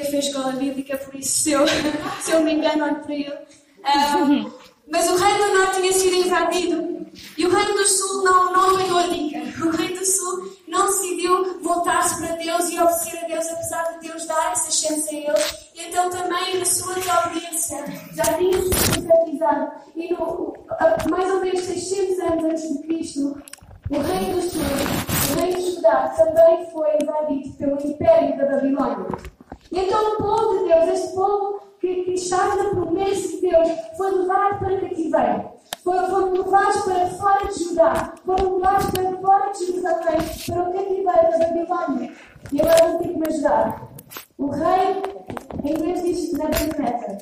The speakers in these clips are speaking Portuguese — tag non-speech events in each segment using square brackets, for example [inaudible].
que fez escola bíblica, por isso se eu, [laughs] se eu me engano, olho para ele. Um, mas o reino do norte tinha sido invadido e o reino do sul não, não apanhou a dica. O reino do sul não decidiu voltar-se para Deus e obedecer a Deus, apesar de Deus dar essa chance a eles. E então também na sua desobediência já tinha sido profetizado. E no, mais ou menos 600 anos antes de Cristo, o reino do sul, o reino de Judá, também foi invadido pelo império da Babilônia. E então o povo de Deus, este povo que, que estava na promessa de Deus, foi levado para cativeiro. Foram, foram levados para fora de Judá, foram levados para fora de Jerusalém, para o cativeiro da Babilônia. E agora vão ter que me ajudar. O rei, em inglês diz Nebuchadnezzar.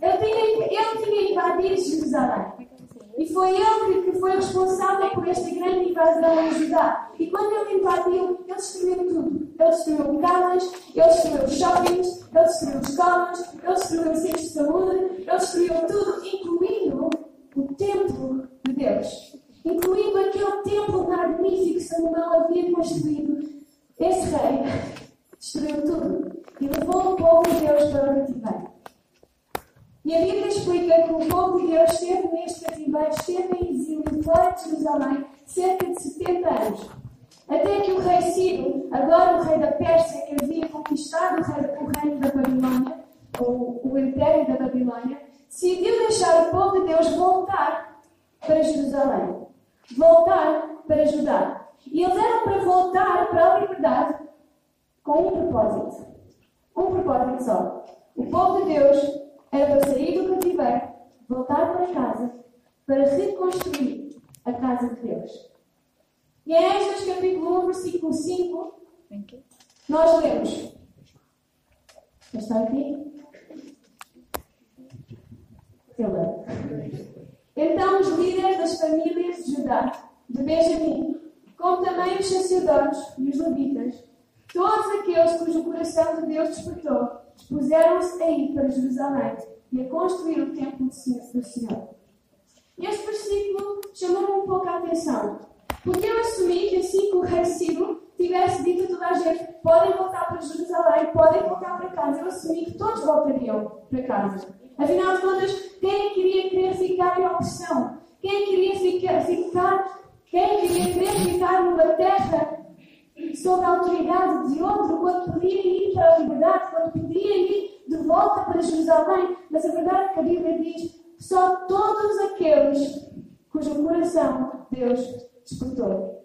Tinha, ele tinha invadido Jerusalém. E foi ele que, foi responsável por esta grande invasão em Judá. E quando ele invadiu, ele destruiu tudo. Ele destruiu casas, ele destruiu shoppings, ele destruiu escolas, ele destruiu centros de saúde, ele destruiu tudo, incluindo o templo de Deus. Incluindo aquele templo magnífico que Salomão havia construído. Esse rei destruiu tudo e levou o povo de Deus para o cativeiro. E a Bíblia explica que o povo de Deus esteve neste cativeiro, esteve em exílio fora de Jerusalém cerca de 70 anos. Até que o rei Ciro, agora o rei da Pérsia, que havia conquistado o reino da Babilônia, ou o império da Babilônia, decidiu deixar o povo de Deus voltar para Jerusalém. Voltar para Judá. E eles eram para voltar para a liberdade com um propósito. Um propósito só. O povo de Deus era para sair do cativeiro, voltar para casa, para reconstruir a casa de Deus. E em Êxodos capítulo 1, versículo 5, nós lemos. Está aqui? Eu leio. Então os líderes das famílias de Judá, de Benjamim, como também os sacerdotes e os levitas, todos aqueles cujo coração de Deus despertou, dispuseram-se a ir para Jerusalém e a construir o templo do Senhor. Este versículo chamou-me um pouco a atenção, porque eu assumi que assim que o rei Ciro tivesse dito a toda a gente: podem voltar para Jerusalém, podem voltar para casa, eu assumi que todos voltariam para casa. Afinal de contas, quem queria querer ficar em opressão? Quem queria ficar, ficar quem queria querer ficar numa terra sob a autoridade de outro, quando podia ir para a liberdade, quando podia ir de volta para Jerusalém. Mas a verdade é que a Bíblia diz só todos aqueles cujo coração Deus despertou.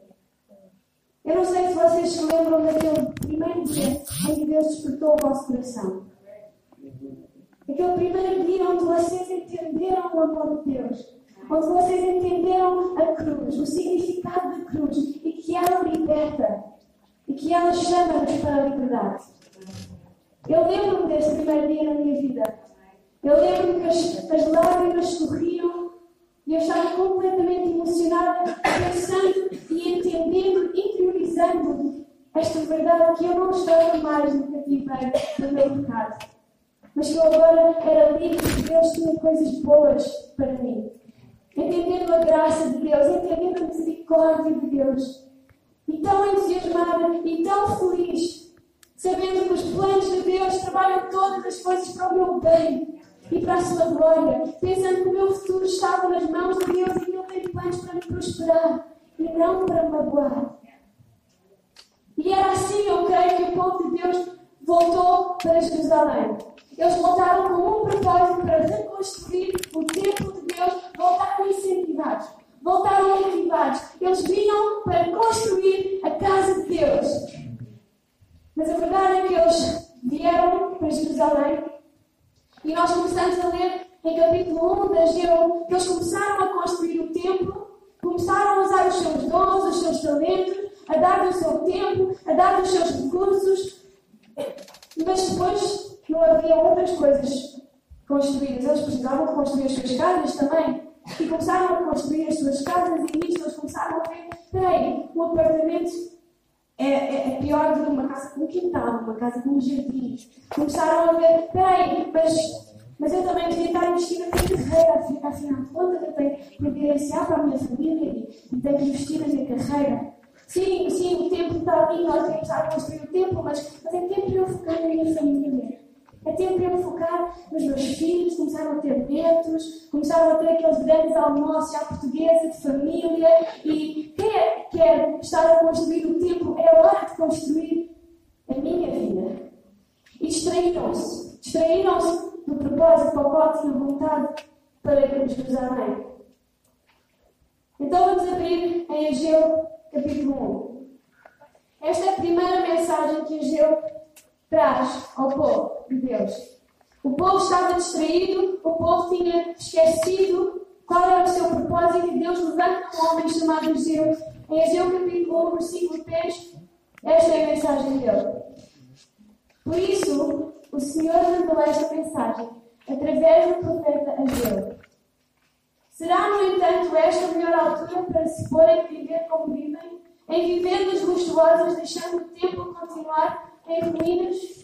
Eu não sei se vocês se lembram daquele primeiro dia em que Deus despertou o vosso coração. Aquele primeiro dia onde vocês entenderam o amor de Deus. Onde vocês entenderam a cruz, o significado da cruz e que ela liberta e que ela chama-nos para a liberdade. Eu lembro-me desse primeiro dia na minha vida. Eu lembro-me que as, as lágrimas sorriam e eu estava completamente emocionada, pensando e entendendo, interiorizando esta verdade que eu não estava mais no cativeiro do meu pecado. Mas que eu agora era livre que Deus tinha coisas boas para mim. Entendendo a graça de Deus, entendendo a misericórdia de Deus tão entusiasmada e tão feliz, sabendo que os planos de Deus trabalham todas as coisas para o meu bem e para a sua glória, pensando que o meu futuro estava nas mãos de Deus e que Ele tem planos para me prosperar e não para me magoar. E era assim, eu creio, que o povo de Deus voltou para Jerusalém. Eles voltaram com um propósito para reconstruir o templo de Deus, voltaram incentivados voltaram motivados. Eles vinham para construir a casa de Deus. Mas a verdade é que eles vieram para Jerusalém e nós começamos a ler em capítulo 1 de Ageu que eles começaram a construir o templo, começaram a usar os seus dons, os seus talentos, a dar o seu tempo, a dar os seus recursos, mas depois não havia outras coisas construídas. Eles precisavam construir as suas casas também e começaram a construir as suas casas e nisto eles começaram a ver, peraí, um apartamento é, é, é, pior do que uma casa com um quintal, uma casa com um jardim. Começaram a ver, peraí, mas Mas eu também devia estar investida na carreira, afinal de contas, eu tenho que providenciar para a minha família e, tenho que investir na minha carreira. Sim, sim, o tempo está ali, nós temos que estar a construir o tempo, mas, mas é tempo para eu focar na minha família. É tempo para eu focar nos meus filhos, começaram a ter netos, começaram a ter aqueles grandes almoços à portuguesa, de família. E quem é quer estar a construir o tempo, é hora de construir a minha vida. E distraíram-se. Distraíram-se do propósito qual tinham vontade para irmos nos amém. Então vamos abrir em Ageu capítulo 1. Esta é a primeira mensagem que Ageu traz ao povo de Deus. O povo estava distraído, o povo tinha esquecido qual era o seu propósito e Deus levanta um homem chamado Ageu. Em Ageu capítulo 1, versículo 3, esta é a mensagem dele. Por isso, o Senhor mandou esta mensagem através do profeta Ageu. Será, no entanto, esta a melhor altura para se porem a viver como vivem, em vivendas luxuosas, deixando o tempo continuar em ruínas?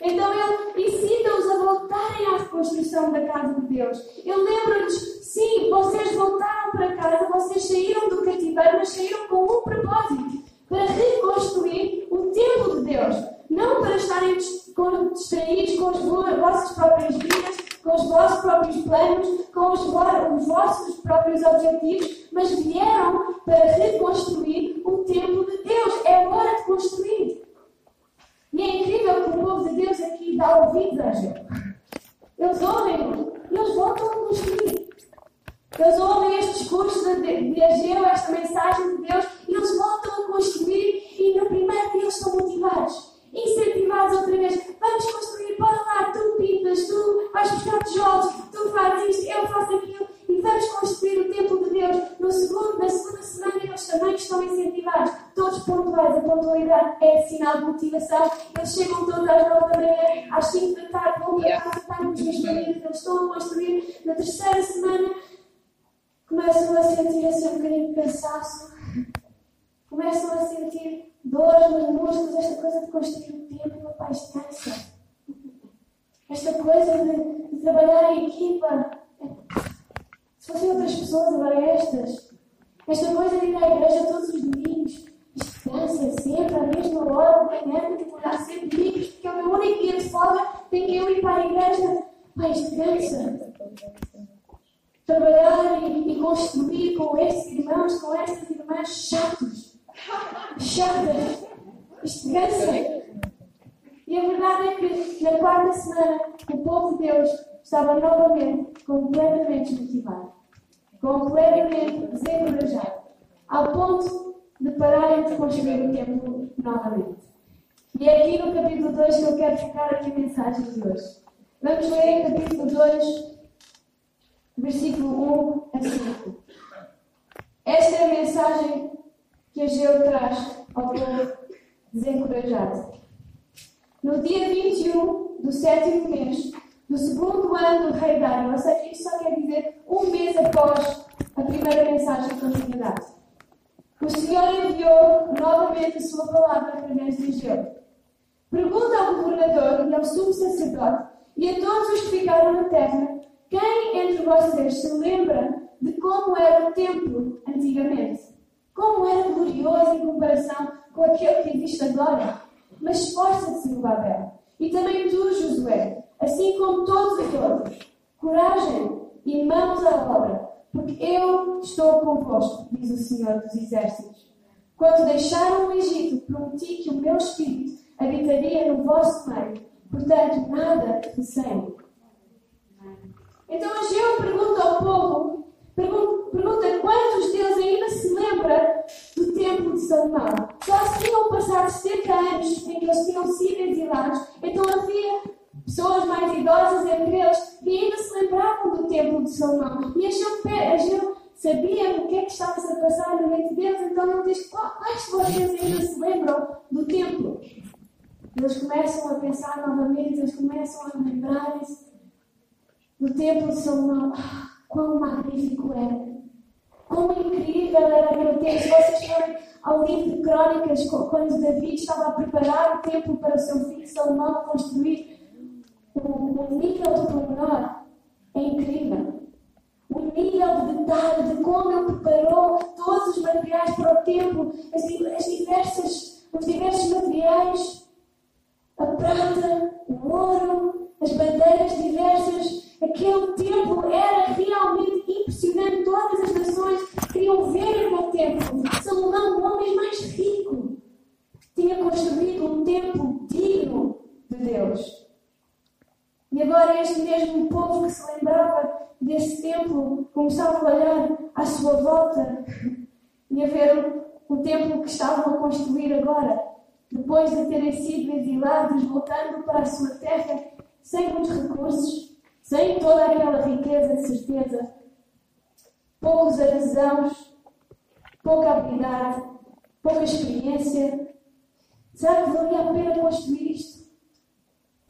Então ele incita-os a voltarem à reconstrução da casa de Deus. Ele lembra-lhes: sim, vocês voltaram para casa, vocês saíram do cativeiro, mas saíram com um propósito para reconstruir o templo de Deus. Não para estarem distraídos com as vossas próprias vidas, com os vossos próprios planos, com os, os vossos próprios objetivos, mas vieram para reconstruir o templo de Deus. É hora de construir. É incrível que o povo de Deus aqui dá ouvidos a gente. Eles ouvem e eles voltam a construir. Eles ouvem este discurso de, de Ageu, esta mensagem de Deus, e eles voltam a construir e no primeiro dia eles estão motivados incentivados outra vez. Vamos construir, bora lá, tu pintas, tu vais buscar tijolos, tu fazes isto, eu faço aquilo e vamos construir o templo de Deus. No segundo, na segunda semana eles também estão incentivados, todos pontuais. A pontualidade é sinal de motivação. Eles chegam todos às nove da manhã, às cinco da tarde, vão para casa, nos meus eles estão a construir. Na terceira semana começam a sentir assim um bocadinho de cansaço, começam a sentir dores nos músculos, esta coisa de construir o tempo, meu pai, cansa. Esta coisa de, de, trabalhar em equipa. Se fossem outras pessoas, agora estas. Esta coisa de ir à igreja todos os domingos. Cansa sempre, à mesma hora, de manhã, que olhar sempre domingos, porque é o meu único dia de folga, tenho que eu ir para a igreja. Isto cansa. Trabalhar e, e construir com estes irmãos, com estas irmãs chatos chata, isto cansa. E a verdade é que na quarta semana o povo de Deus estava novamente completamente desmotivado, completamente desencorajado, ao ponto de pararem de construir o templo novamente. E é aqui no capítulo 2 que eu quero ficar aqui a mensagem de hoje. Vamos ler capítulo 2, versículo 1 a 5. Esta é a mensagem que Ageu traz ao povo desencorajado. No dia 21 do sétimo mês do segundo ano do rei Dário, ou seja, isto só quer dizer um mês após a primeira mensagem tinha dado, o Senhor enviou novamente a sua palavra através de Ageu. Pergunta ao governador e ao sumo sacerdote e a todos os que ficaram na terra quem entre vocês se lembra de como era o templo antigamente. Como era glorioso em comparação com aquele que existe agora. Mas esforça-te, Zerubabel. E também tu, Josué, assim como todos os outros. Coragem e mãos à obra, porque eu estou convosco, diz o Senhor dos Exércitos. Quando deixaram o Egito, prometi que o meu espírito habitaria no vosso meio. Portanto, nada receio. Então Ageu pergunta ao povo Pergunta quantos deles ainda se lembra do tempo de Salomão. Já se tinham passado 70 anos em que eles tinham sido exilados, então havia pessoas mais idosas entre eles que ainda se lembravam do tempo de Salomão. E Ageu sabia o que é que estava a passar no mente deles, então ele diz: quais de vocês ainda se lembram do tempo? Eles começam a pensar novamente, eles começam a lembrar-se do tempo de Salomão. Ah, Quão magnífico era! Quão incrível era aquele tempo! Se vocês forem ao livro de Crónicas, quando David estava a preparar o templo para o seu filho Salomão construir, o, o nível de pormenor é incrível. O nível de detalhe de como ele preparou todos os materiais para o templo, as, as diversas, os diversos materiais, a prata, o ouro, as bandeiras diversas. Aquele templo era realmente impressionante. Todas as nações queriam ver aquele templo. Salomão, o homem mais rico, tinha construído um templo digno de Deus. E agora este mesmo povo que se lembrava desse templo começava a olhar à sua volta e a ver o, templo que estavam a construir agora, depois de terem sido exilados, voltando para a sua terra sem muitos recursos, sem toda aquela riqueza de certeza, poucos artesãos, pouca habilidade, pouca experiência. Será que valia a pena construir isto?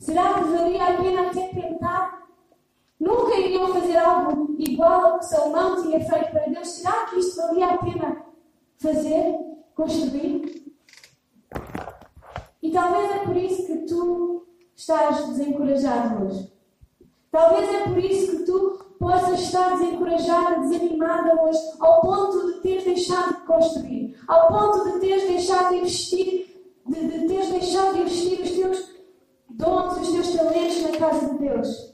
Será que valia a pena até tentar? Nunca iriam fazer algo igual ao que Salomão tinha feito para Deus. Será que isto valia a pena fazer? Construir? E talvez é por isso que tu estás desencorajado hoje. Talvez é por isso que tu possas estar desencorajada, desanimada hoje, ao ponto de teres deixado de construir, ao ponto de teres deixado de investir, de, de teres deixado de investir os teus os teus talentos na casa de Deus.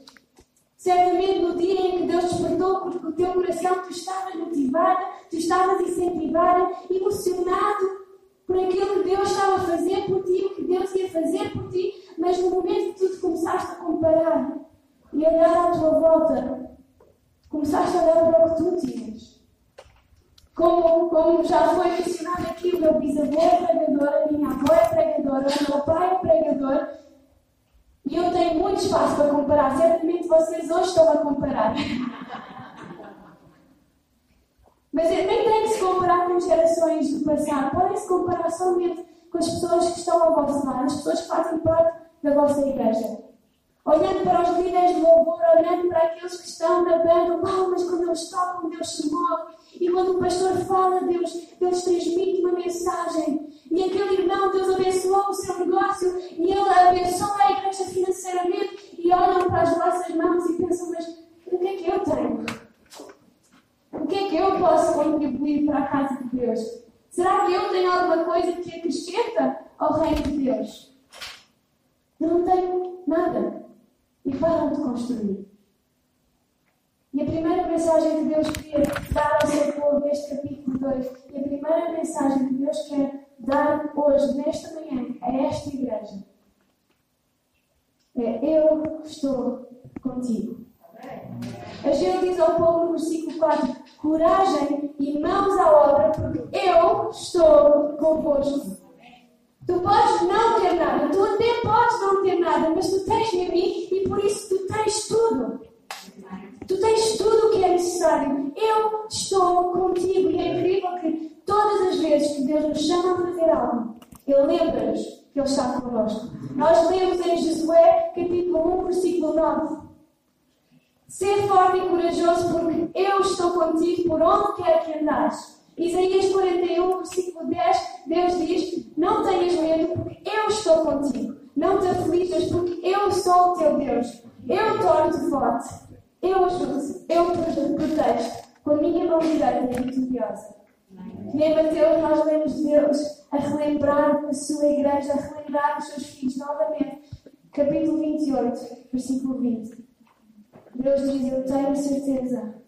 Certamente no dia em que Deus despertou, porque o teu coração tu estavas motivada, tu estavas incentivada, emocionado por aquilo que Deus estava a fazer por ti, o que Deus ia fazer por ti, mas no momento que tu te começaste a comparar e a olhar à tua volta, começaste a olhar para o que tu tinhas. Como, como já foi mencionado aqui, o meu bisavô é pregador, a minha avó é pregadora, o meu pai é pregador, e eu tenho muito espaço para comparar. Certamente vocês hoje estão a comparar. Mas nem tem que se comparar com gerações do passado. Podem se comparar somente com as pessoas que estão ao vosso lado, as pessoas que fazem parte da vossa igreja. Olhando para os líderes de louvor, olhando para aqueles que estão na banda, uau, mas quando eles tocam, Deus se move. E quando o pastor fala, Deus, Deus transmite uma mensagem. E aquele irmão, Deus abençoou o seu negócio e ele abençoa a igreja financeiramente. E olham para as vossas mãos e pensam: mas o que é que eu tenho? O que é que eu posso contribuir para a casa de Deus? Será que eu tenho alguma coisa que acrescenta ao reino de Deus? Eu não tenho nada. E de construir. E a primeira mensagem que Deus queria dar ao seu povo neste capítulo 2, e a primeira mensagem que Deus quer dar hoje, nesta manhã, a esta igreja, é: Eu estou contigo. A gente diz ao povo no versículo 4: Coragem e mãos à obra, porque eu estou convosco. Tu podes não ter nada, tu até podes não ter nada, mas tu tens-me a mim e por isso tu tens tudo. Tu tens tudo o que é necessário. Eu estou contigo. E é incrível que todas as vezes que Deus nos chama a fazer algo, Ele lembra-nos que Ele está connosco. Nós lemos em Josué, capítulo 1, versículo 9. Ser forte e corajoso, porque eu estou contigo por onde quer que andares. Isaías 41, versículo 10, Deus diz: Não tenhas medo, porque eu estou contigo. Não te aflijas, porque eu sou o teu Deus. Eu torno-te forte. Eu ajudo, eu protejo com a minha mão direita e vitoriosa. E em Mateus nós lemos Deus a relembrar a sua igreja, a relembrar os seus filhos novamente. Capítulo 28, versículo 20. Deus diz: Eu tenho certeza.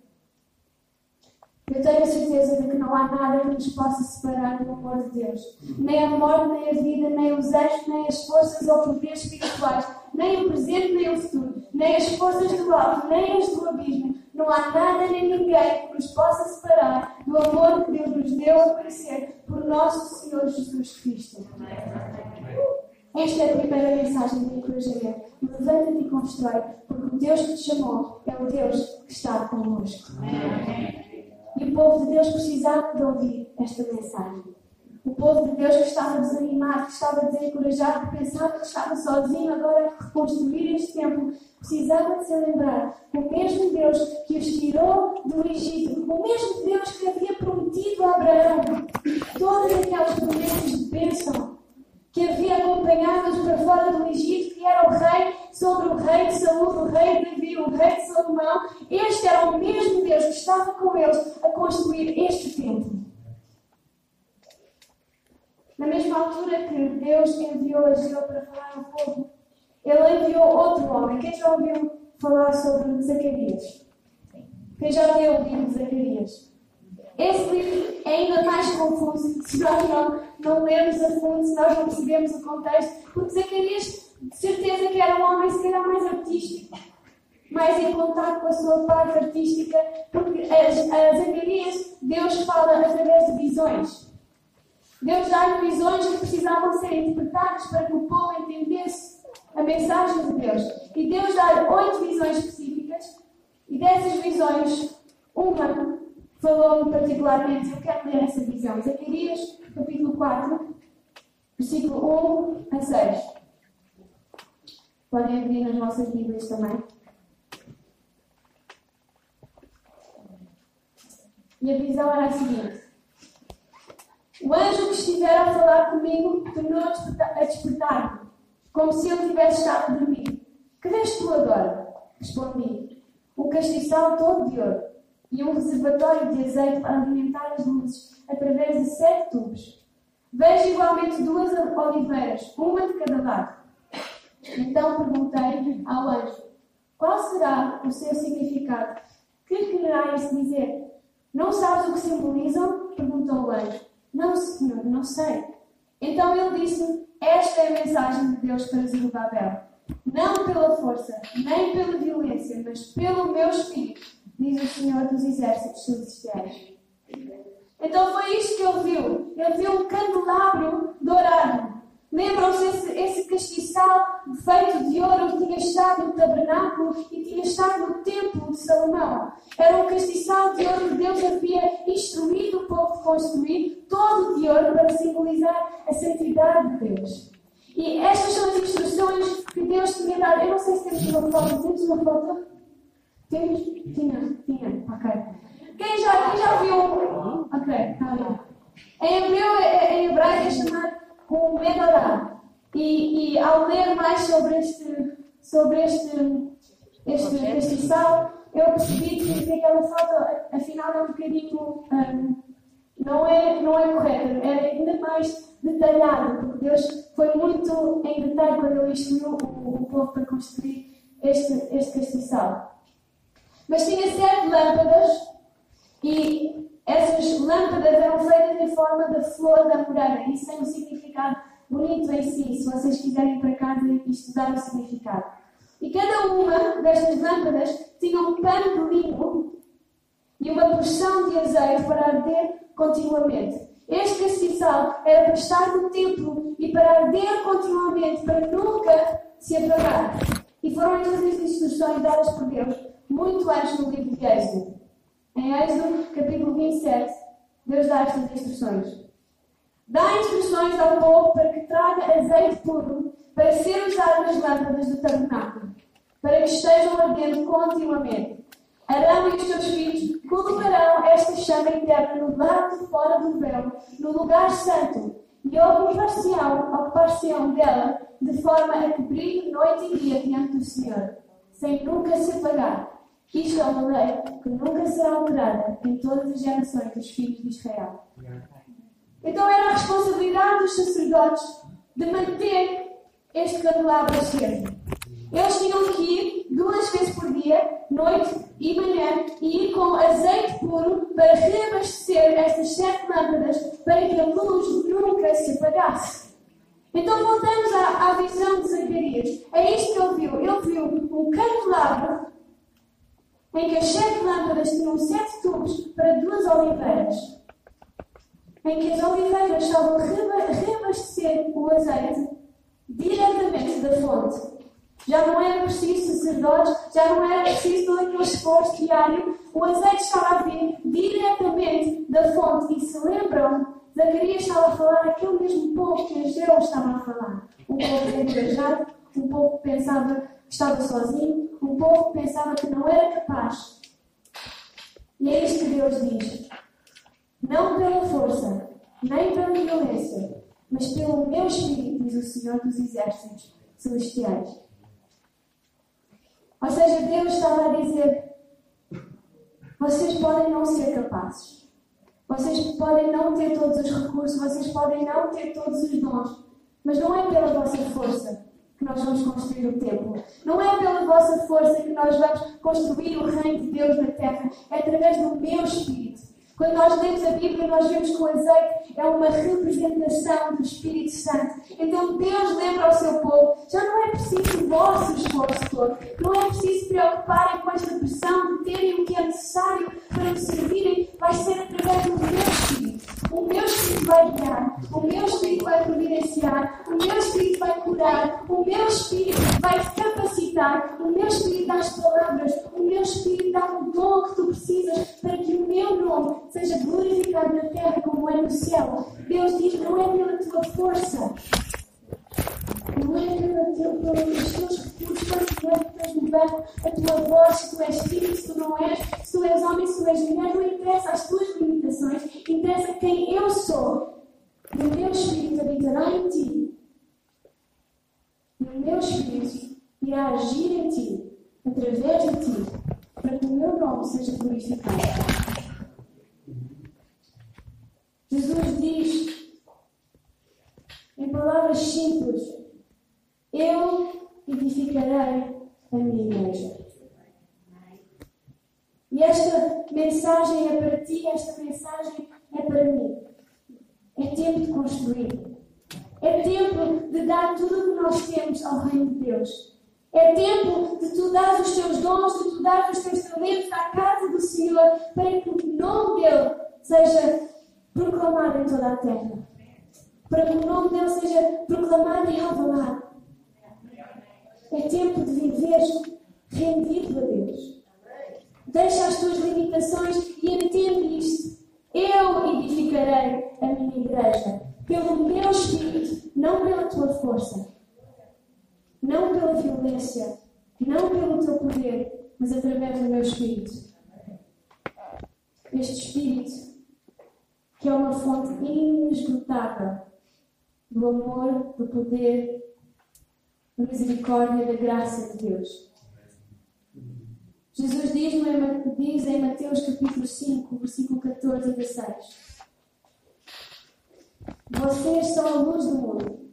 Eu tenho certeza de que não há nada que nos possa separar do amor de Deus. Nem a morte, nem a vida, nem os anjos, nem as forças ou poderes espirituais, nem o presente, nem o futuro nem as forças do alto, nem as do abismo. Não há nada nem ninguém que nos possa separar do amor que Deus nos deu a conhecer por nosso Senhor Jesus Cristo. Esta é a primeira mensagem de encorajamento. Levanta-te e constrói, porque o Deus que te chamou é o Deus que está connosco. E o povo de Deus precisava de ouvir esta mensagem. O povo de Deus que estava desanimado, que estava desencorajado, que pensava que estava sozinho agora a reconstruir este templo, precisava de se lembrar o mesmo Deus que os tirou do Egito, o mesmo Deus que havia prometido a Abraão todas aquelas promessas de bênção, que havia acompanhado-os para fora do Egito, que era o rei sobre o rei de Saúl, o rei de Davi, o rei de Salomão. Este era o mesmo Deus que estava com eles a construir este templo. Na mesma altura que Deus enviou Ageu para falar ao povo, ele enviou outro homem. Quem já ouviu falar sobre Zacarias? Quem já leu o livro de Zacarias? Esse livro é ainda mais confuso se nós não, não lermos a fundo, se nós não percebemos o contexto, porque Zacarias, de certeza que era um homem se calhar mais artístico, mais em contato com a sua parte artística, porque a Zacarias, Deus fala através de visões. Deus dá-lhe visões que precisavam ser interpretadas para que o povo entendesse a mensagem de Deus. E Deus dá-lhe oito visões específicas, e dessas visões, uma falou-me particularmente, eu quero ler essa visão. Zacarias, capítulo 4, versículo 1 a 6. Podem abrir nas vossas Bíblias também. E a visão era a seguinte: O anjo que estivera a falar comigo tornou a despertar-me, como se eu tivesse estado a dormir. Que vês tu agora? Respondi: O castiçal todo de ouro e um reservatório de azeite para alimentar as luzes através de sete tubos. Vejo igualmente duas oliveiras, uma de cada lado. Então perguntei ao anjo: Qual será o seu significado? Que quererá isso dizer? Não sabes o que simbolizam? perguntou o anjo. Não, senhor, não sei. Então ele disse: Esta é a mensagem de Deus para Zerubabel. Não pela força, nem pela violência, mas pelo meu espírito diz o Senhor dos Exércitos Celestiais. Então foi isto que ele viu. Ele viu um candelabro dourado. Lembram-se esse, esse castiçal feito de ouro que tinha estado no tabernáculo e tinha estado no templo de Salomão. Era um castiçal de ouro que Deus havia instruído o povo a construir, todo de ouro para simbolizar a santidade de Deus. E estas são as instruções que Deus tinha dado. Eu não sei se temos uma foto. Temos uma foto? Temos? Tinha, tinha, ok. Quem já, quem já viu? Ok, tá bem. Em hebreu, em hebraico é chamado o Menorá. E, e ao ler mais sobre este, sobre este, este, este sal, eu percebi que aquela foto, afinal, é um bocadinho. Um, não é, não é correta, é ainda mais detalhado, porque Deus foi muito em detalhe quando Ele instruiu o, o povo para construir este, este castiçal. Mas tinha sete lâmpadas e essas lâmpadas eram feitas em forma da flor da moreira. Isso tem um significado bonito em si, se vocês quiserem para casa e estudar o significado. E cada uma destas lâmpadas tinha um pano de linho e uma porção de azeite para arder continuamente. Este castiçal era para estar no templo e para arder continuamente, para nunca se apagar. E foram estas as instruções dadas por Deus muito antes no livro de Êxodo. Em Êxodo, capítulo 27, Deus dá estas instruções. Dá instruções ao povo para que traga azeite puro para ser usado nas lâmpadas do tabernáculo, para que estejam ardendo continuamente. Arão e os seus filhos colocarão esta chama interna no lado de fora do véu, no lugar santo, e ocupar-se-ão dela de forma a brilhe noite e dia diante do Senhor, sem nunca se apagar. Isto é uma lei que nunca será alterada em todas as gerações dos filhos de Israel. Então era a responsabilidade dos sacerdotes de manter este candelabro aceso. Eles tinham que ir duas vezes por dia, noite e manhã, e ir com azeite puro para reabastecer estas sete lâmpadas para que a luz nunca se apagasse. Então voltamos à, à visão de Zacarias. É isto que ele viu. Ele viu um candelabro em que as sete lâmpadas tinham sete tubos para duas oliveiras, em que as oliveiras estavam a reabastecer o azeite diretamente da fonte. Já não era preciso sacerdotes, já não era preciso todo aquele esforço diário, o azeite estava a vir diretamente da fonte. E se lembram, Zacarias estava a falar aquele mesmo povo que Ageu estava a falar. Um povo encorajado, um povo pensava estava sozinho, o povo pensava que não era capaz. E é isto que Deus diz: não pela força, nem pela violência, mas pelo meu espírito, diz o Senhor dos Exércitos Celestiais. Ou seja, Deus estava a dizer: vocês podem não ser capazes, vocês podem não ter todos os recursos, vocês podem não ter todos os dons, mas não é pela vossa força que nós vamos construir o templo. Não é pela vossa força que nós vamos construir o reino de Deus na terra, é através do meu Espírito. Quando nós lemos a Bíblia, nós vemos que o azeite é uma representação do Espírito Santo. Então Deus lembra ao seu povo: já não é preciso o vosso esforço todo, não é preciso preocuparem com esta pressão de terem o que é necessário para me servirem, vai ser através do meu Espírito. O meu Espírito vai guiar, o meu Espírito vai providenciar, o meu Espírito vai curar, o meu Espírito vai te capacitar, o meu Espírito dá as palavras, o meu Espírito dá o dom que tu precisas para que o meu nome seja glorificado na terra como é no céu. Deus diz: não é pela tua força, não é pela pelos teus recursos, quanto que tens no a tua voz, se tu és filho, se tu não és, se tu és homem, se tu és mulher, não interessa as tuas limitações, interessa quem eu sou. E o meu Espírito habitará em ti. E o meu Espírito irá agir em ti, através de ti, para que o meu nome seja glorificado. Jesus diz, em palavras simples, eu edificarei a minha igreja. E esta mensagem é para ti, esta mensagem é para mim. É tempo de construir. É tempo de dar tudo o que nós temos ao Reino de Deus. É tempo de tu dar os teus dons, de tu dar os teus talentos à casa do Senhor, para que o nome dele seja proclamado em toda a terra. Para que o nome dele seja proclamado em Alvalade. É tempo de viver rendido a Deus. Deixa as tuas limitações e entende isto. Eu edificarei a minha igreja pelo meu espírito, não pela tua força, não pela violência, não pelo teu poder, mas através do meu espírito. Este espírito que é uma fonte inesgotável do amor, do poder, da misericórdia da graça de Deus. Jesus diz, diz em Mateus capítulo 5, versículo 14 e 16: Vocês são a luz do mundo,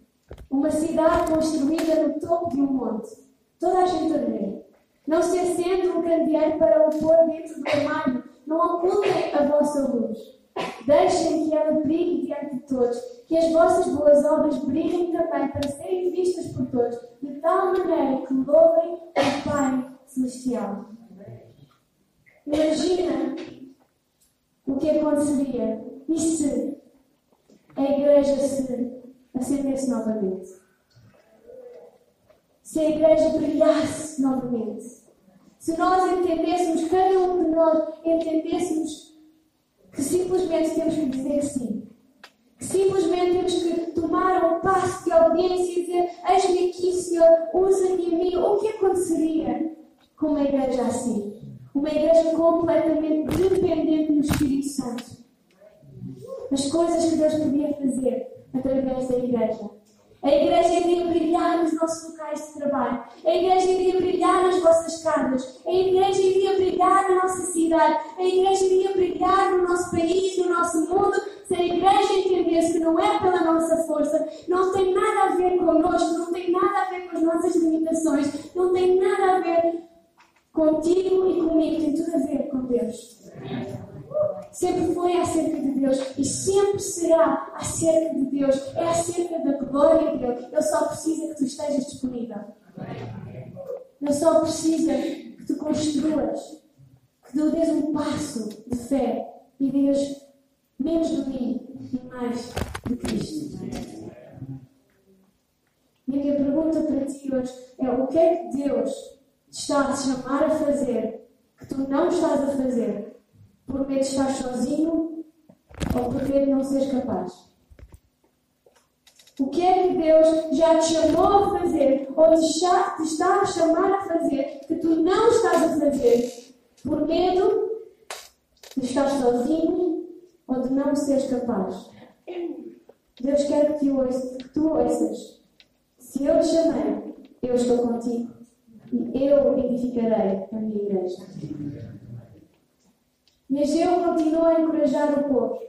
uma cidade construída no topo de um monte. Toda a gente a vê. Não se acende um candeeiro para o pôr dentro do armário. Não ocultem a vossa luz. Deixem que ela brilhe diante de todos, que as vossas boas obras brilhem também para serem vistas por todos, de tal maneira que louvem o Pai Celestial. Imagina o que aconteceria e se a igreja se acendesse novamente. Se a igreja brilhasse novamente. Se nós entendêssemos, cada um de nós entendêssemos que simplesmente temos que dizer sim. Que simplesmente temos que tomar um passo de obediência e dizer: Eis-me aqui, Senhor, usa-me a mim. O que aconteceria com uma igreja assim? Uma igreja completamente dependente do Espírito Santo. As coisas que Deus podia fazer através da igreja. A igreja iria brilhar nos nossos locais de trabalho. A igreja iria brilhar nas vossas casas. A igreja iria brilhar na nossa cidade. A igreja iria brilhar no nosso país, no nosso mundo. Se a igreja entendesse que não é pela nossa força, não tem nada a ver connosco, não tem nada a ver com as nossas limitações, não tem nada a ver contigo e comigo, tem tudo a ver com Deus. Sempre foi acerca de Deus e sempre será acerca de Deus. É acerca da glória de Deus. Ele só precisa que tu estejas disponível. Ele só precisa que tu construas, que tu dês um passo de fé e digas menos de mim e mais de Cristo. A minha pergunta para ti hoje é: o que é que Deus te está a chamar a fazer que tu não estás a fazer por medo de estar sozinho ou por medo de não seres capaz? O que é que Deus já te chamou a fazer ou te, te está a chamar a fazer que tu não estás a fazer por medo de estar sozinho ou de não seres capaz? Deus quer que, ouça, que tu ouças. Se eu te chamei, eu estou contigo. e eu edificarei a minha igreja. E Ageu continua a encorajar o povo.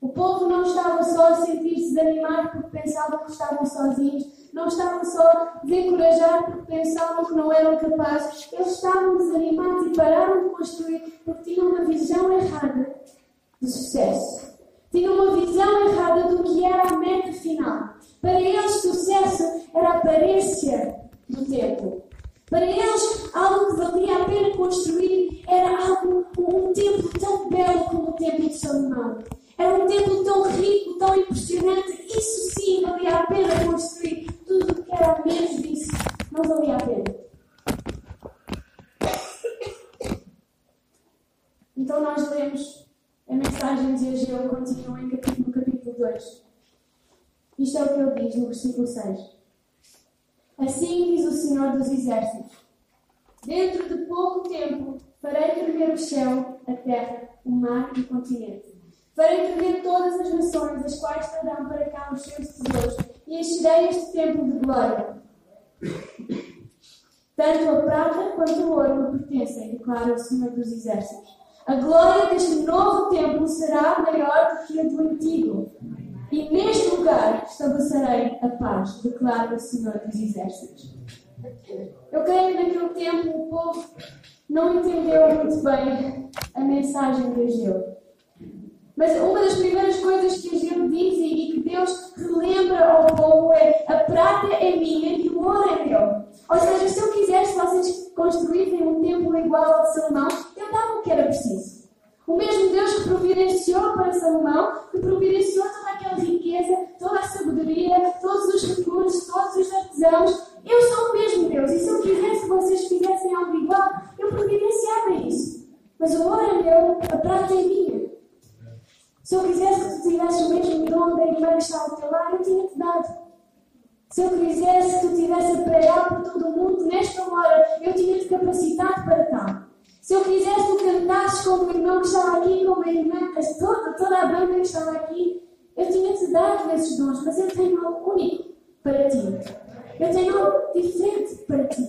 O povo não estava só a sentir-se desanimado porque pensavam que estavam sozinhos, não estavam só desencorajados porque pensavam que não eram capazes, eles estavam desanimados e pararam de construir porque tinham uma visão errada de sucesso. Tinham uma visão errada do que era a meta final. Para eles, sucesso era a aparência do templo. Para eles, algo que valia a pena construir era algo, um templo tão belo como o templo de Salomão. Era um templo tão rico, tão impressionante. Isso sim valia a pena construir. Tudo o que era menos disso não valia a pena. Então nós lemos a mensagem de Ageu, continua no capítulo 2. Isto é o que ele diz no versículo 6. Assim diz o Senhor dos Exércitos: Dentro de pouco tempo farei tremer o céu, a terra, o mar e o continente. Farei tremer todas as nações, as quais trarão para cá os seus tesouros, e encherei este templo de glória. Tanto a prata quanto o ouro me pertencem, declara o Senhor dos Exércitos. A glória deste novo templo será maior do que a do antigo. E neste lugar estabelecerei a paz, declara o Senhor dos Exércitos. Eu creio que naquele tempo o povo não entendeu muito bem a mensagem de Ageu. Mas uma das primeiras coisas que Ageu diz e que Deus relembra ao povo é: a prata é minha e o ouro é meu. Ou seja, se eu quisesse vocês construírem um templo igual ao de Salomão, eu dava o que era preciso. O mesmo Deus que providenciou para Salomão, que providenciou toda aquela riqueza, toda a sabedoria, todos os recursos, todos os artesãos. Eu sou o mesmo Deus. E se eu quisesse que vocês fizessem algo igual, eu providenciava isso. Mas o ouro é meu, a prata é minha. Se eu quisesse que tu tivesse o mesmo dom da irmã que está ao teu lado, eu tinha-te dado. Se eu quisesse que tu tivesse a pregar por todo o mundo, nesta hora, eu tinha-te capacitado para tal. Se eu quisesse que cantasses como o irmão que estava aqui, como a irmã, toda, toda a banda que estava aqui, eu tinha-te dado esses dons, mas eu tenho algo único para ti. Eu tenho algo diferente para ti.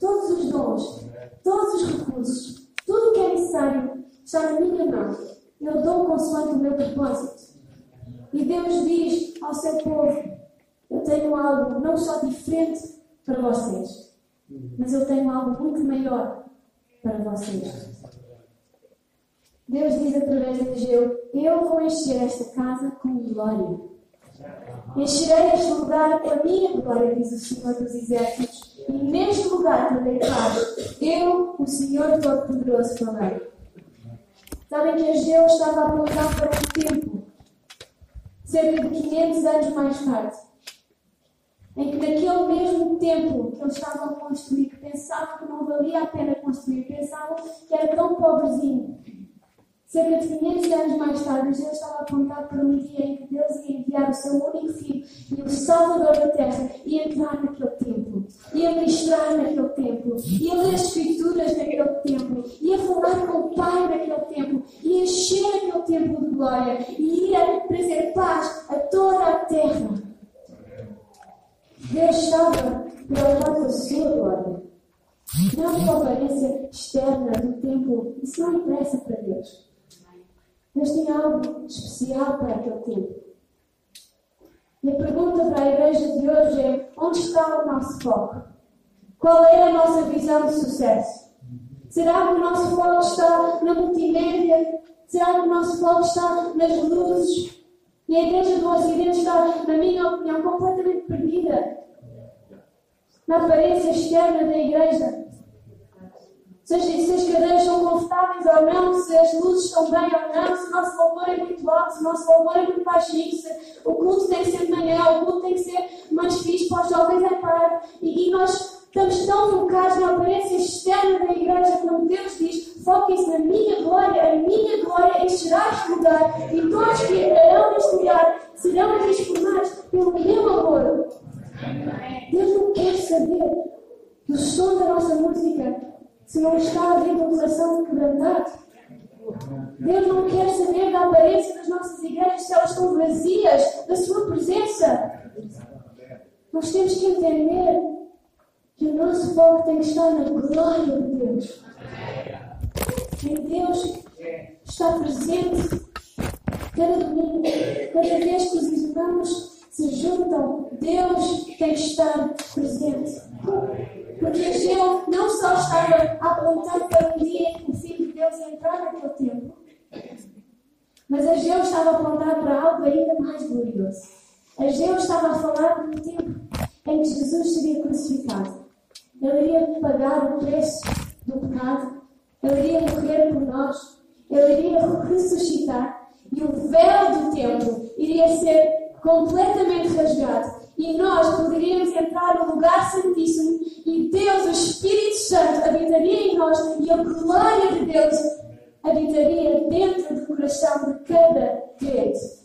Todos os dons, todos os recursos, tudo o que é necessário está na minha mão. Eu dou consoante o meu propósito. E Deus diz ao seu povo: Eu tenho algo não só diferente para vocês, mas eu tenho algo muito maior para vocês. Deus diz através de Ageu: Eu vou encher esta casa com glória. Encherei este lugar com a minha glória, diz o Senhor dos Exércitos, e neste lugar também paz. Eu, o Senhor Todo-Poderoso, falei. Sabem que Ageu estava a apontar para um tempo, cerca de 500 anos mais tarde em que naquele mesmo templo que eles estavam a construir, que pensavam que não valia a pena construir, pensavam que era tão pobrezinho. Cerca de 500 anos mais tarde, Deus estava apontado para um dia em que Deus ia enviar o seu único filho e o Salvador da terra ia entrar naquele templo, ia ministrar naquele templo, ia ler as escrituras naquele templo, ia falar com o Pai naquele templo, ia encher aquele templo de glória e ia trazer paz a toda a terra. Deus estava preocupado com a sua glória. Não com a aparência externa do templo. Isso não interessa para Deus. Deus tinha algo especial para aquele tempo. E a pergunta para a igreja de hoje é: onde está o nosso foco? Qual é a nossa visão de sucesso? Será que o nosso foco está na multimédia? Será que o nosso foco está nas luzes? E a igreja do Ocidente está, na minha opinião, completamente perdida na aparência externa da igreja. Se as, se as cadeiras são confortáveis ou não, se as luzes estão bem ou não, se o nosso louvor é muito alto, se o nosso louvor é muito baixinho, se o culto tem que ser de manhã, o culto tem que ser mais fixe para os jovens é para. E, e nós estamos tão focados na aparência externa da igreja, quando Deus diz: foquem-se na minha glória, a minha glória encherá este lugar, e todos que entrarão neste lugar serão transformados pelo meu amor. Deus não quer saber do som da nossa música se não está dentro do coração quebrantado. Deus não quer saber da aparência das nossas igrejas se elas estão vazias da sua presença. Nós temos que entender que que o nosso foco tem que estar na glória de Deus. Em Deus está presente cada domingo, cada vez que os irmãos se juntam, Deus tem que estar presente. Porque Ageu não só estava apontando para um dia em que o Filho de Deus entrar naquele tempo, mas Ageu estava a apontar para algo ainda mais glorioso. Ageu estava a falar do tempo em que Jesus seria crucificado. Ele iria pagar o preço do pecado, ele iria morrer por nós, ele iria ressuscitar. E o véu do templo iria ser completamente rasgado. E nós poderíamos entrar no lugar santíssimo e Deus, o Espírito Santo, habitaria em nós e a glória de Deus habitaria dentro do coração de cada crente.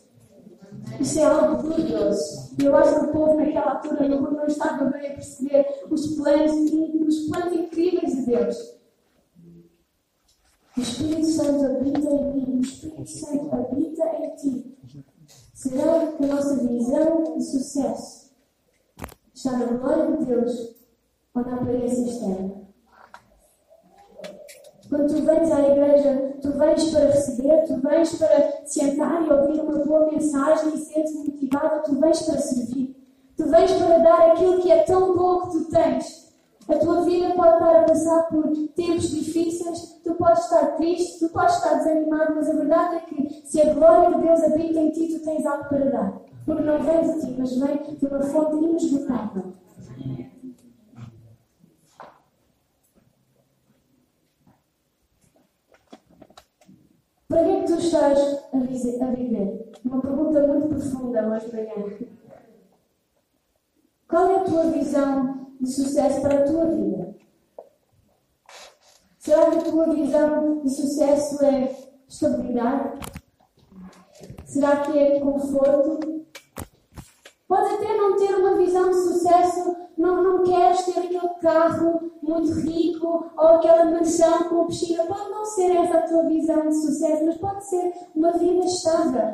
Isso é algo glorioso. E eu acho que o povo naquela altura não estava bem a perceber os planos, os planos incríveis de Deus. O Espírito Santo habita em mim, o Espírito Santo habita em ti. Será que a nossa visão de sucesso está na glória de Deus ou na aparência externa? Quando tu vens à igreja, tu vens para receber, tu vens para sentar e ouvir uma boa mensagem e ser-te motivado, tu vens para servir. Tu vens para dar aquilo que é tão bom que tu tens. A tua vida pode estar a passar por tempos difíceis, tu podes estar triste, tu podes estar desanimado, mas a verdade é que se a glória de Deus habita em ti, tu tens algo para dar. Porque não vem de ti, mas vem de uma fonte inesgotável. Para que é que tu estás a, viver? Uma pergunta muito profunda hoje de manhã. Qual é a tua visão de sucesso para a tua vida? Será que a tua visão de sucesso é estabilidade? Será que é conforto? Pode até não ter uma visão de sucesso, não, não queres ter aquele carro muito rico ou aquela mansão com piscina. Pode não ser essa a tua visão de sucesso, mas pode ser uma vida estável,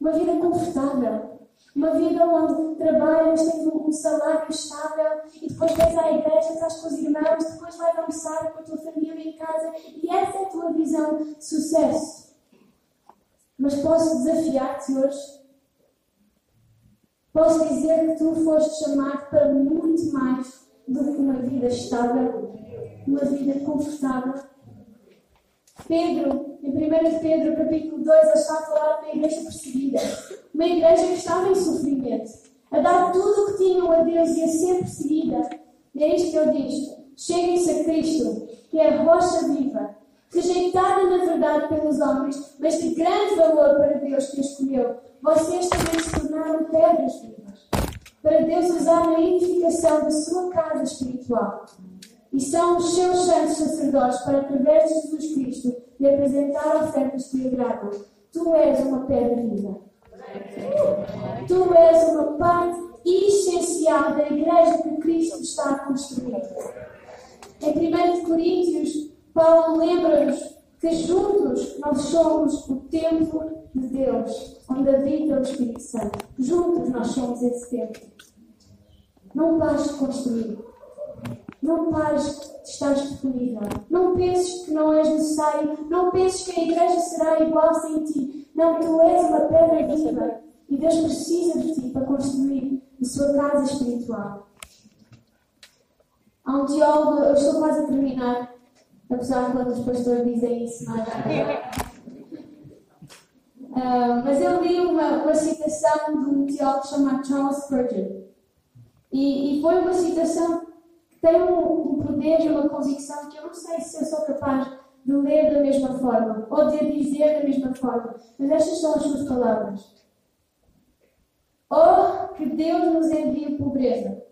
uma vida confortável. Uma vida onde trabalhas, tens um salário estável e depois vais à igreja, estás com os irmãos, depois vais almoçar com a tua família em casa e essa é a tua visão de sucesso. Mas posso desafiar-te hoje? Posso dizer que tu foste chamado para muito mais do que uma vida estável, uma vida confortável. Pedro, em 1 Pedro capítulo 2, ele está a falar de uma igreja perseguida uma igreja que estava em sofrimento, a dar tudo o que tinham a Deus e a ser perseguida. E é isto que ele diz: cheguem-se a Cristo, que é a rocha viva, rejeitada na verdade pelos homens, mas de grande valor para Deus que a escolheu. Vocês também se tornaram pedras vivas, para Deus usar na edificação da sua casa espiritual. E são os seus santos sacerdotes para, através de Jesus Cristo, lhe apresentar ofertas que lhe agradam. Tu és uma pedra viva. Tu és uma parte essencial da igreja que Cristo está a construir. Em 1 Coríntios, Paulo lembra-nos que juntos nós somos o templo de Deus, onde habita o Espírito Santo. Juntos nós somos esse templo. Não pares de construir. Não pares de estar disponível. Não penses que não és necessário. Não penses que a igreja será igual sem ti. Não, tu és uma pedra viva e Deus precisa de ti para construir a sua casa espiritual. Há um teólogo, eu estou quase a terminar, apesar quando os pastores dizem isso, mais uh, mas eu li uma, uma citação de um teólogo chamado Charles Spurgeon. E, e foi uma citação que tem um, um poder e uma convicção que eu não sei se eu sou capaz de ler da mesma forma ou de dizer da mesma forma, mas estas são as suas palavras. Oh, que Deus nos envie pobreza,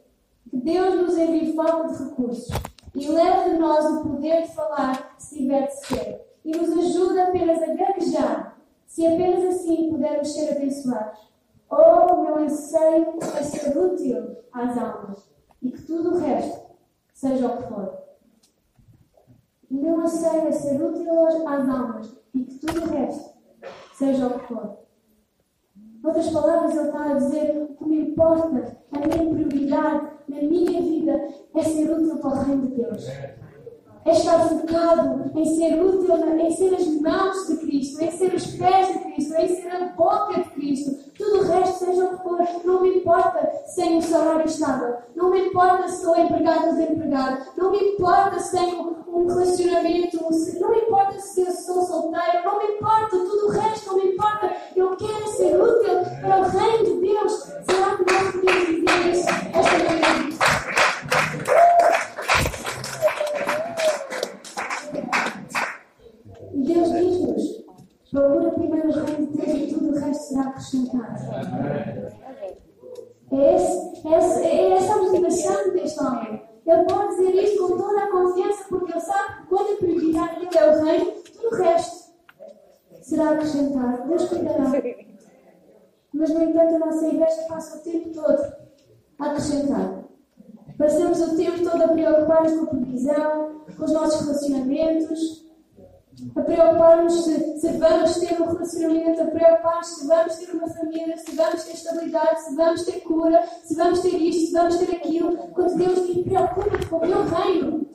que Deus nos envie falta de recursos e leve de nós o poder de falar se tiver de ser e nos ajude apenas a gaguejar, se apenas assim pudermos ser abençoados. Oh, meu anseio é ser útil às almas e que tudo o resto seja o que for. O meu anseio é ser útil às almas e que tudo o resto seja o que for. Outras palavras, ele está a dizer o que me importa, a minha prioridade, na minha vida é ser útil para o reino de Deus. É estar focado em ser útil, em ser as mãos de Cristo, em ser os pés de Cristo, em ser a boca de Cristo. Tudo o resto, seja o que for, não me importa sem um salário estável, não me importa se sou empregado ou desempregado, não me importa se tenho um relacionamento, não me importa se eu sou solteiro, não me importa, tudo o resto não me importa. Eu quero ser útil para o reino de Deus. Será que nós podemos isso esta manhã? Deus diz-nos: procura primeiro o reino de Deus e tudo o resto será acrescentado. É, esse, é esse, é essa a motivação deste homem. Ele pode dizer isto com toda a confiança, porque ele sabe que quando a prioridade dele é o reino, tudo o resto será acrescentado. Deus cuidará. Mas, no entanto, a nossa igreja passa o tempo todo a acrescentar. Passamos o tempo todo a preocupar-nos com a provisão, com os nossos relacionamentos, a preocupar-nos se, se, vamos ter um relacionamento, a preocupar-nos se vamos ter uma família, se vamos ter estabilidade, se vamos ter cura, se vamos ter isto, se vamos ter aquilo. Quando Deus diz, preocupa-te com o meu reino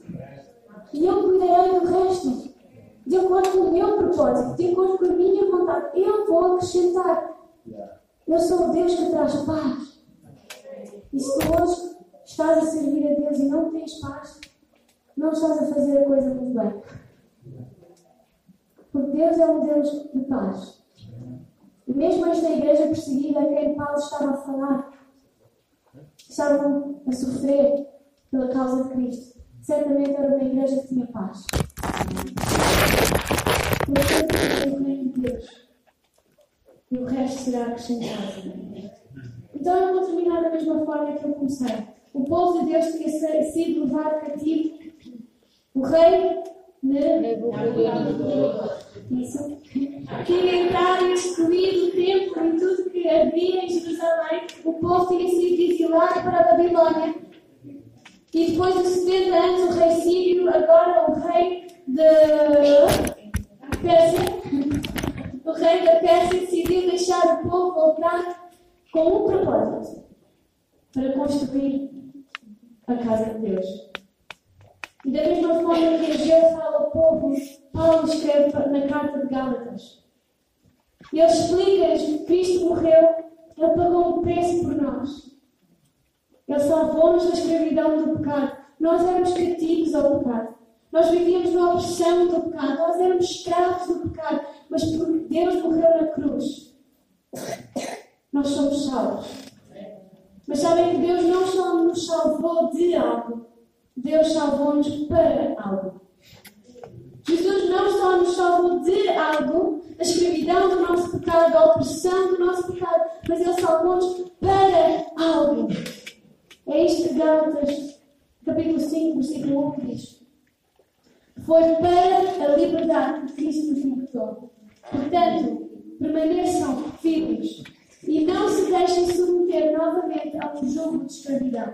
e eu cuidarei do resto. Com o meu propósito, de acordo com a minha vontade, eu vou acrescentar. Eu sou o Deus que traz paz. E se tu hoje estás a servir a Deus e não tens paz, não estás a fazer a coisa muito bem. Porque Deus é um Deus de paz. E mesmo esta igreja perseguida a quem Paulo estava a falar, estavam a sofrer pela causa de Cristo. Certamente era uma igreja que tinha paz. Porque o reino de Deus. E o resto será acrescentado. Então eu vou terminar da mesma forma que eu comecei. O povo de Deus tinha sido levado cativo. O rei isso. Queria entrar e destruir o templo e tudo que havia em Jerusalém. O povo tinha sido exilado para a Babilônia. E depois de 70 anos, o rei Sírio, agora o rei de Pérsia, o rei da Pérsia decidiu deixar o povo voltar com um propósito para construir a casa de Deus. E da mesma forma que Ageu fala ao povo, Paulo escreve na carta de Gálatas. Ele explica-lhes que Cristo morreu, Ele pagou um preço por nós. Ele salvou-nos da escravidão do pecado. Nós éramos cativos ao pecado. Nós vivíamos na opressão do pecado. Nós éramos escravos do pecado. Mas porque Deus morreu na cruz, nós somos salvos. Mas sabem que Deus não só nos salvou de algo, Deus salvou-nos para algo. Jesus não só nos salvou de algo, a escravidão do nosso pecado, a opressão do nosso pecado, mas Ele salvou-nos para algo. É isto que Gálatas, capítulo 5, versículo 1 diz. Foi para a liberdade que Cristo nos libertou. Portanto, permaneçam firmes e não se deixem submeter novamente a um jogo de escravidão.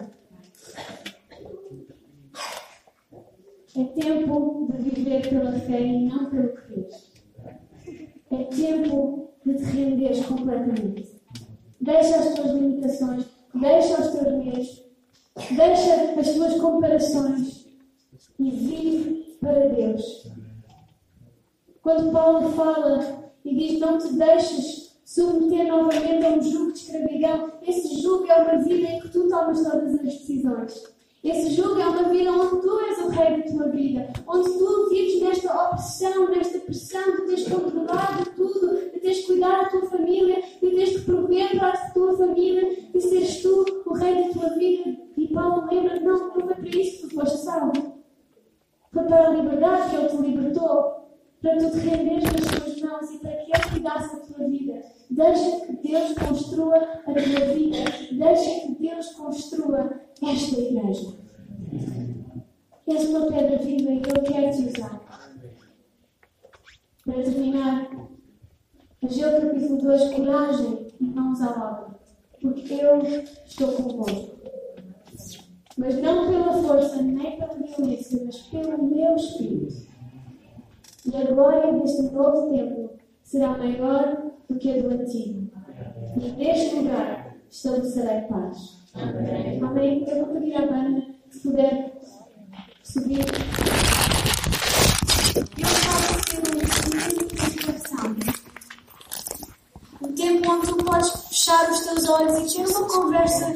É tempo de viver pela fé e não pelo que vês. É tempo de te renderes completamente. Deixa as tuas limitações, deixa os teus medos, deixa as tuas comparações e vive para Deus. Quando Paulo fala e diz não te deixes submeter novamente a um jugo de escravidão, esse jugo é uma vida em que tu tomas todas as decisões. Esse jogo é uma vida onde tu és o rei da tua vida, onde tu vives nesta opressão, nesta pressão de teres controlado tudo, de teres cuidado da tua família, de teres que prover para a tua família, de seres tu o rei da tua vida. E Paulo lembra, não, não foi para isso que tu foste salvo. Para a liberdade que Ele te libertou, para tu te renderes nas tuas mãos e para que Ele cuidasse da tua vida. Deixa que Deus construa a tua vida. Deixa que Deus construa esta igreja. És uma pedra viva e eu quero te usar. Para terminar, Ageu capítulo 2, coragem e mãos à obra, porque eu estou convosco. Mas não pela força nem pela violência, mas pelo meu espírito. E a glória deste novo templo será maior do que a do antigo. E neste lugar estabelecerei paz. Amém. Amém. Eu vou pedir à banda se puder subir. Eu falo ser um tempo de reflexão. Um tempo onde tu podes fechar os teus olhos e ter uma conversa